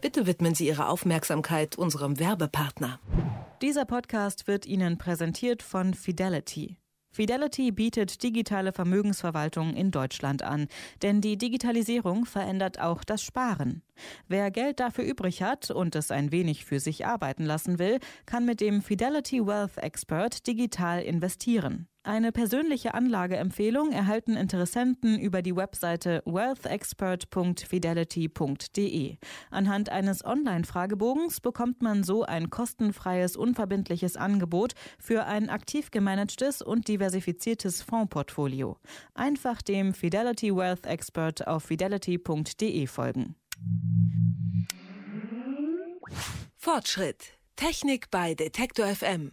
Bitte widmen Sie Ihre Aufmerksamkeit unserem Werbepartner. Dieser Podcast wird Ihnen präsentiert von Fidelity. Fidelity bietet digitale Vermögensverwaltung in Deutschland an, denn die Digitalisierung verändert auch das Sparen. Wer Geld dafür übrig hat und es ein wenig für sich arbeiten lassen will, kann mit dem Fidelity Wealth Expert digital investieren. Eine persönliche Anlageempfehlung erhalten Interessenten über die Webseite wealthexpert.fidelity.de. Anhand eines Online-Fragebogens bekommt man so ein kostenfreies, unverbindliches Angebot für ein aktiv gemanagtes und diversifiziertes Fondsportfolio. Einfach dem Fidelity Wealth Expert auf fidelity.de folgen. Fortschritt. Technik bei Detektor FM.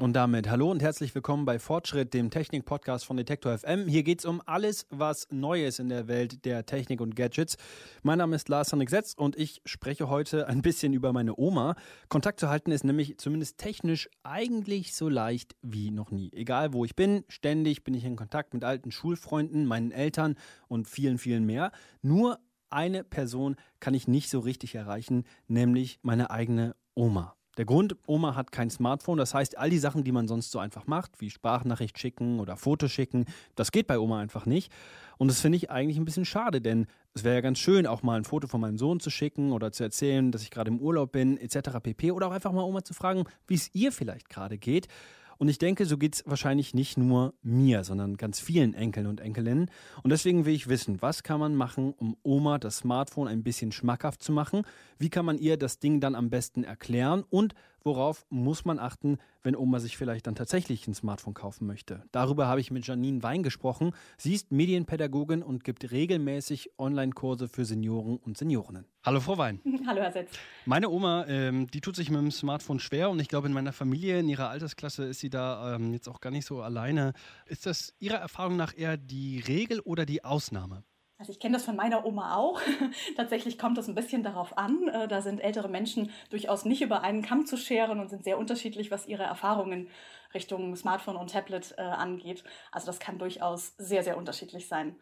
Und damit hallo und herzlich willkommen bei Fortschritt, dem Technik-Podcast von Detektor FM. Hier geht es um alles, was neu ist in der Welt der Technik und Gadgets. Mein Name ist Lars Henrik Setz und ich spreche heute ein bisschen über meine Oma. Kontakt zu halten ist nämlich zumindest technisch eigentlich so leicht wie noch nie. Egal wo ich bin, ständig bin ich in Kontakt mit alten Schulfreunden, meinen Eltern und vielen, vielen mehr. Nur eine Person kann ich nicht so richtig erreichen, nämlich meine eigene Oma. Der Grund, Oma hat kein Smartphone, das heißt, all die Sachen, die man sonst so einfach macht, wie Sprachnachricht schicken oder Fotos schicken, das geht bei Oma einfach nicht. Und das finde ich eigentlich ein bisschen schade, denn es wäre ja ganz schön, auch mal ein Foto von meinem Sohn zu schicken oder zu erzählen, dass ich gerade im Urlaub bin, etc. pp. Oder auch einfach mal Oma zu fragen, wie es ihr vielleicht gerade geht. Und ich denke, so geht es wahrscheinlich nicht nur mir, sondern ganz vielen Enkeln und Enkelinnen. Und deswegen will ich wissen, was kann man machen, um Oma das Smartphone ein bisschen schmackhaft zu machen? Wie kann man ihr das Ding dann am besten erklären? Und worauf muss man achten, wenn Oma sich vielleicht dann tatsächlich ein Smartphone kaufen möchte? Darüber habe ich mit Janine Wein gesprochen. Sie ist Medienpädagogin und gibt regelmäßig Online-Kurse für Senioren und Seniorinnen. Hallo Frau Wein. Hallo Herr Setz. Meine Oma, ähm, die tut sich mit dem Smartphone schwer und ich glaube in meiner Familie, in ihrer Altersklasse ist sie da ähm, jetzt auch gar nicht so alleine. Ist das Ihrer Erfahrung nach eher die Regel oder die Ausnahme? Also ich kenne das von meiner Oma auch. Tatsächlich kommt es ein bisschen darauf an. Äh, da sind ältere Menschen durchaus nicht über einen Kamm zu scheren und sind sehr unterschiedlich, was ihre Erfahrungen Richtung Smartphone und Tablet äh, angeht. Also das kann durchaus sehr, sehr unterschiedlich sein.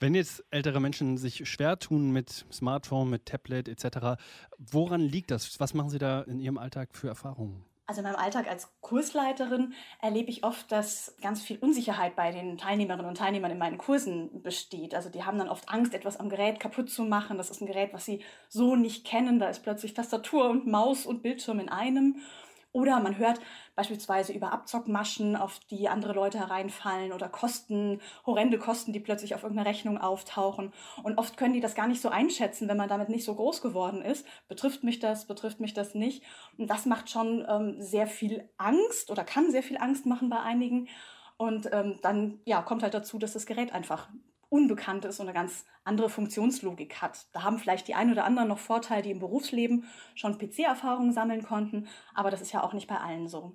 Wenn jetzt ältere Menschen sich schwer tun mit Smartphone, mit Tablet etc., woran liegt das? Was machen Sie da in Ihrem Alltag für Erfahrungen? Also in meinem Alltag als Kursleiterin erlebe ich oft, dass ganz viel Unsicherheit bei den Teilnehmerinnen und Teilnehmern in meinen Kursen besteht. Also die haben dann oft Angst, etwas am Gerät kaputt zu machen. Das ist ein Gerät, was sie so nicht kennen. Da ist plötzlich Tastatur und Maus und Bildschirm in einem. Oder man hört beispielsweise über Abzockmaschen, auf die andere Leute hereinfallen oder Kosten, horrende Kosten, die plötzlich auf irgendeiner Rechnung auftauchen. Und oft können die das gar nicht so einschätzen, wenn man damit nicht so groß geworden ist. Betrifft mich das, betrifft mich das nicht? Und das macht schon ähm, sehr viel Angst oder kann sehr viel Angst machen bei einigen. Und ähm, dann ja, kommt halt dazu, dass das Gerät einfach unbekannt ist und eine ganz andere Funktionslogik hat. Da haben vielleicht die ein oder anderen noch Vorteile, die im Berufsleben schon PC-Erfahrungen sammeln konnten, aber das ist ja auch nicht bei allen so.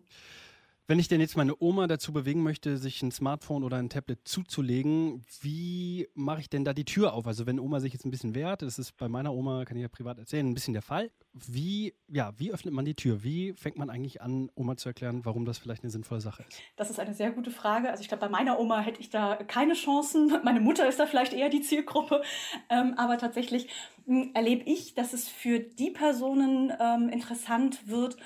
Wenn ich denn jetzt meine Oma dazu bewegen möchte, sich ein Smartphone oder ein Tablet zuzulegen, wie mache ich denn da die Tür auf? Also wenn Oma sich jetzt ein bisschen wehrt, das ist bei meiner Oma, kann ich ja privat erzählen, ein bisschen der Fall. Wie, ja, wie öffnet man die Tür? Wie fängt man eigentlich an, Oma zu erklären, warum das vielleicht eine sinnvolle Sache ist? Das ist eine sehr gute Frage. Also ich glaube, bei meiner Oma hätte ich da keine Chancen. Meine Mutter ist da vielleicht eher die Zielgruppe. Ähm, aber tatsächlich hm, erlebe ich, dass es für die Personen ähm, interessant wird,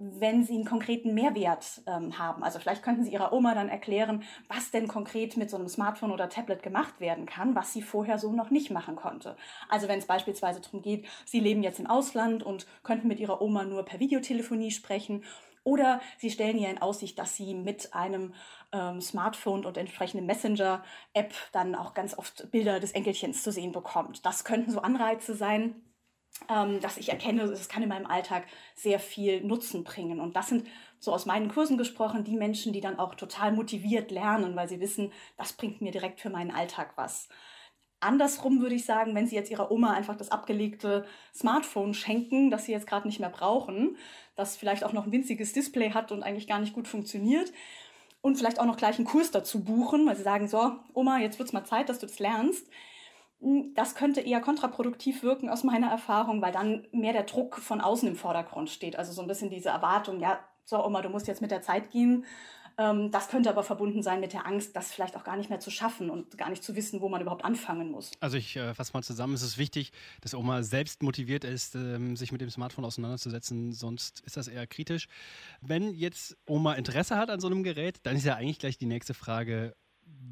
wenn sie einen konkreten Mehrwert ähm, haben. Also vielleicht könnten Sie Ihrer Oma dann erklären, was denn konkret mit so einem Smartphone oder Tablet gemacht werden kann, was sie vorher so noch nicht machen konnte. Also wenn es beispielsweise darum geht, Sie leben jetzt im Ausland und könnten mit Ihrer Oma nur per Videotelefonie sprechen oder Sie stellen ihr in Aussicht, dass sie mit einem ähm, Smartphone und entsprechendem Messenger-App dann auch ganz oft Bilder des Enkelchens zu sehen bekommt. Das könnten so Anreize sein, ähm, dass ich erkenne, es kann in meinem Alltag sehr viel Nutzen bringen. Und das sind so aus meinen Kursen gesprochen die Menschen, die dann auch total motiviert lernen, weil sie wissen, das bringt mir direkt für meinen Alltag was. Andersrum würde ich sagen, wenn Sie jetzt Ihrer Oma einfach das abgelegte Smartphone schenken, das Sie jetzt gerade nicht mehr brauchen, das vielleicht auch noch ein winziges Display hat und eigentlich gar nicht gut funktioniert, und vielleicht auch noch gleich einen Kurs dazu buchen, weil Sie sagen, so, Oma, jetzt wird's mal Zeit, dass du das lernst, das könnte eher kontraproduktiv wirken aus meiner Erfahrung, weil dann mehr der Druck von außen im Vordergrund steht. Also so ein bisschen diese Erwartung, ja, so Oma, du musst jetzt mit der Zeit gehen. Ähm, das könnte aber verbunden sein mit der Angst, das vielleicht auch gar nicht mehr zu schaffen und gar nicht zu wissen, wo man überhaupt anfangen muss. Also ich äh, fasse mal zusammen, es ist wichtig, dass Oma selbst motiviert ist, ähm, sich mit dem Smartphone auseinanderzusetzen, sonst ist das eher kritisch. Wenn jetzt Oma Interesse hat an so einem Gerät, dann ist ja eigentlich gleich die nächste Frage,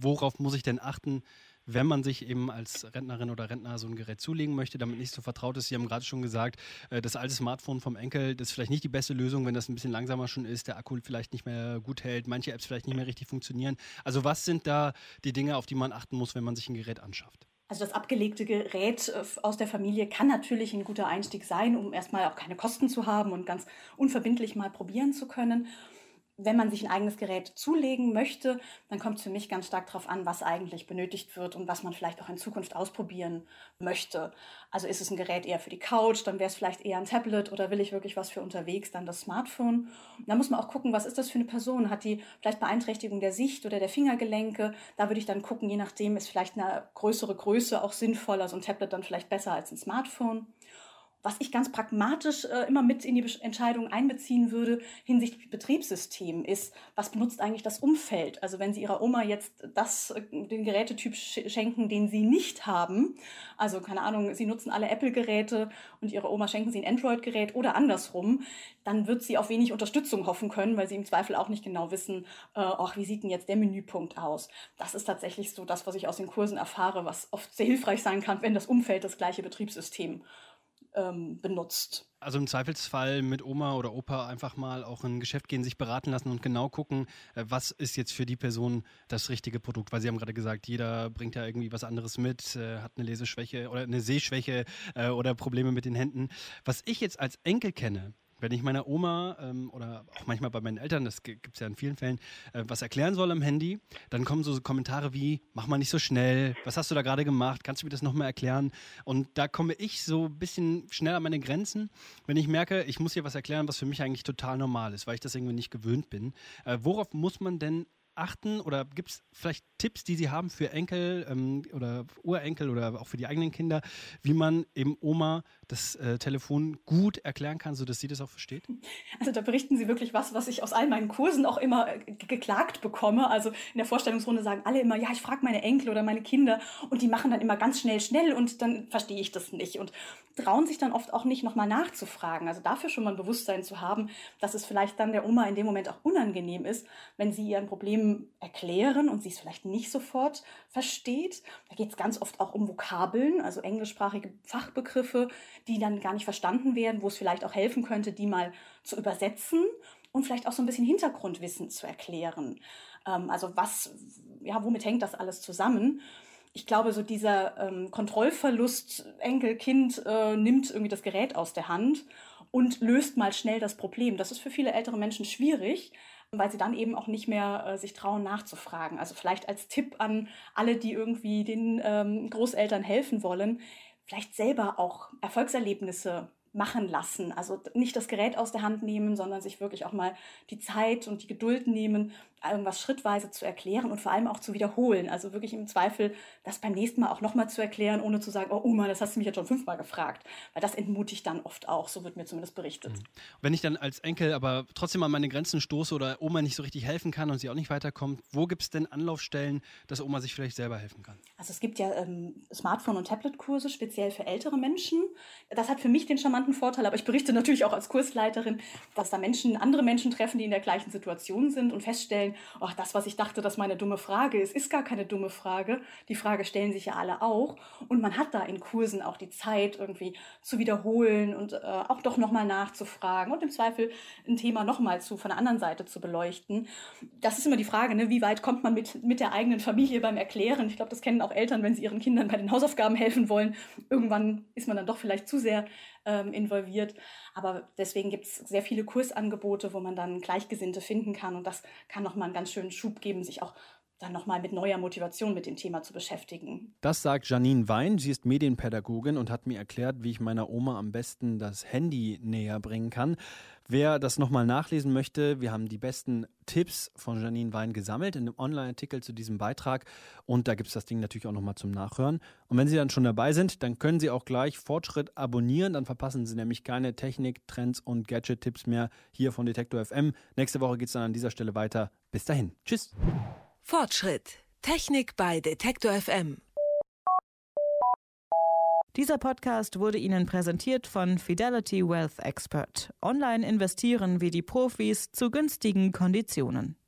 worauf muss ich denn achten, wenn man sich eben als Rentnerin oder Rentner so ein Gerät zulegen möchte, damit nicht so vertraut ist. Sie haben gerade schon gesagt, äh, das alte Smartphone vom Enkel, das ist vielleicht nicht die beste Lösung, wenn das ein bisschen langsamer schon ist, der Akku vielleicht nicht mehr gut hält, manche Apps vielleicht nicht mehr richtig funktionieren. Also was sind da die Dinge, auf die man achten muss, wenn man sich ein Gerät anschafft? Also das abgelegte Gerät äh, aus der Familie kann natürlich ein guter Einstieg sein, um erstmal auch keine Kosten zu haben und ganz unverbindlich mal probieren zu können wenn man sich ein eigenes Gerät zulegen möchte, dann kommt es für mich ganz stark darauf an, was eigentlich benötigt wird und was man vielleicht auch in Zukunft ausprobieren möchte. Also ist es ein Gerät eher für die Couch, dann wäre es vielleicht eher ein Tablet oder will ich wirklich was für unterwegs, dann das Smartphone. Da muss man auch gucken, was ist das für eine Person? Hat die vielleicht Beeinträchtigung der Sicht oder der Fingergelenke? Da würde ich dann gucken, je nachdem ist vielleicht eine größere Größe auch sinnvoller, so ein Tablet dann vielleicht besser als ein Smartphone was ich ganz pragmatisch äh, immer mit in die Entscheidung einbeziehen würde hinsichtlich Betriebssystem ist, was benutzt eigentlich das Umfeld? Also wenn Sie Ihrer Oma jetzt das, äh, den Gerätetyp schenken, den Sie nicht haben, also keine Ahnung, Sie nutzen alle Apple-Geräte und Ihre Oma schenken Sie ein Android-Gerät oder andersrum, dann wird sie auf wenig Unterstützung hoffen können, weil sie im Zweifel auch nicht genau wissen, äh, wie sieht denn jetzt der Menüpunkt aus? Das ist tatsächlich so das, was ich aus den Kursen erfahre, was oft sehr hilfreich sein kann, wenn das Umfeld das gleiche Betriebssystem ähm, benutzt. Also im Zweifelsfall mit Oma oder Opa einfach mal auch in ein Geschäft gehen, sich beraten lassen und genau gucken, äh, was ist jetzt für die Person das richtige Produkt. Weil Sie haben gerade gesagt, jeder bringt ja irgendwie was anderes mit, äh, hat eine Leseschwäche oder eine Sehschwäche äh, oder Probleme mit den Händen. Was ich jetzt als Enkel kenne, wenn ich meiner Oma ähm, oder auch manchmal bei meinen Eltern, das gibt es ja in vielen Fällen, äh, was erklären soll am Handy, dann kommen so Kommentare wie, mach mal nicht so schnell, was hast du da gerade gemacht, kannst du mir das nochmal erklären? Und da komme ich so ein bisschen schnell an meine Grenzen, wenn ich merke, ich muss hier was erklären, was für mich eigentlich total normal ist, weil ich das irgendwie nicht gewöhnt bin. Äh, worauf muss man denn achten oder gibt es vielleicht Tipps, die Sie haben für Enkel ähm, oder Urenkel oder auch für die eigenen Kinder, wie man eben Oma das äh, Telefon gut erklären kann, sodass sie das auch versteht? Also da berichten Sie wirklich was, was ich aus all meinen Kursen auch immer äh, geklagt bekomme. Also in der Vorstellungsrunde sagen alle immer, ja, ich frage meine Enkel oder meine Kinder und die machen dann immer ganz schnell, schnell und dann verstehe ich das nicht und trauen sich dann oft auch nicht nochmal nachzufragen. Also dafür schon mal ein Bewusstsein zu haben, dass es vielleicht dann der Oma in dem Moment auch unangenehm ist, wenn sie ihr ein Problem erklären und sie es vielleicht nicht sofort versteht. Da geht es ganz oft auch um Vokabeln, also englischsprachige Fachbegriffe, die dann gar nicht verstanden werden, wo es vielleicht auch helfen könnte, die mal zu übersetzen und vielleicht auch so ein bisschen Hintergrundwissen zu erklären. Ähm, also was, ja, womit hängt das alles zusammen? Ich glaube, so dieser ähm, Kontrollverlust, Enkel, Kind äh, nimmt irgendwie das Gerät aus der Hand und löst mal schnell das Problem. Das ist für viele ältere Menschen schwierig, weil sie dann eben auch nicht mehr äh, sich trauen nachzufragen. Also vielleicht als Tipp an alle, die irgendwie den ähm, Großeltern helfen wollen, vielleicht selber auch Erfolgserlebnisse machen lassen. Also nicht das Gerät aus der Hand nehmen, sondern sich wirklich auch mal die Zeit und die Geduld nehmen, irgendwas schrittweise zu erklären und vor allem auch zu wiederholen. Also wirklich im Zweifel das beim nächsten Mal auch nochmal zu erklären, ohne zu sagen, oh Oma, das hast du mich jetzt schon fünfmal gefragt. Weil das entmutigt dann oft auch, so wird mir zumindest berichtet. Mhm. Wenn ich dann als Enkel aber trotzdem an meine Grenzen stoße oder Oma nicht so richtig helfen kann und sie auch nicht weiterkommt, wo gibt es denn Anlaufstellen, dass Oma sich vielleicht selber helfen kann? Also es gibt ja ähm, Smartphone- und Tablet-Kurse speziell für ältere Menschen. Das hat für mich den charmanten Vorteil, aber ich berichte natürlich auch als Kursleiterin, dass da Menschen, andere Menschen treffen, die in der gleichen Situation sind und feststellen, feststellen, ach, das, was ich dachte, dass meine dumme Frage ist, ist gar keine dumme Frage. Die Frage stellen sich ja alle auch. Und man hat da in Kursen auch die Zeit, irgendwie zu wiederholen und äh, auch doch nochmal nachzufragen und im Zweifel ein Thema nochmal zu, von der anderen Seite zu beleuchten. Das ist immer die Frage, ne? wie weit kommt man mit, mit der eigenen Familie beim Erklären? Ich glaube, das kennen auch Eltern, wenn sie ihren Kindern bei den Hausaufgaben helfen wollen. Irgendwann ist man dann doch vielleicht zu sehr ähm, involviert. Aber deswegen gibt es sehr viele Kursangebote, wo man dann Gleichgesinnte finden kann. Und das kann nochmal einen ganz schönen Schub geben, sich auch dann nochmal mit neuer Motivation mit dem Thema zu beschäftigen. Das sagt Janine Wein. Sie ist Medienpädagogin und hat mir erklärt, wie ich meiner Oma am besten das Handy näher bringen kann. Wer das nochmal nachlesen möchte, wir haben die besten Tipps von Janine Wein gesammelt in einem Online-Artikel zu diesem Beitrag und da gibt es das Ding natürlich auch nochmal zum Nachhören. Und wenn Sie dann schon dabei sind, dann können Sie auch gleich Fortschritt abonnieren, dann verpassen Sie nämlich keine Technik, Trends und Gadget-Tipps mehr hier von Detektor FM. Nächste Woche geht es dann an dieser Stelle weiter. Bis dahin. Tschüss. Fortschritt. Technik bei Detektor FM. Dieser Podcast wurde Ihnen präsentiert von Fidelity Wealth Expert. Online investieren wie die Profis zu günstigen Konditionen.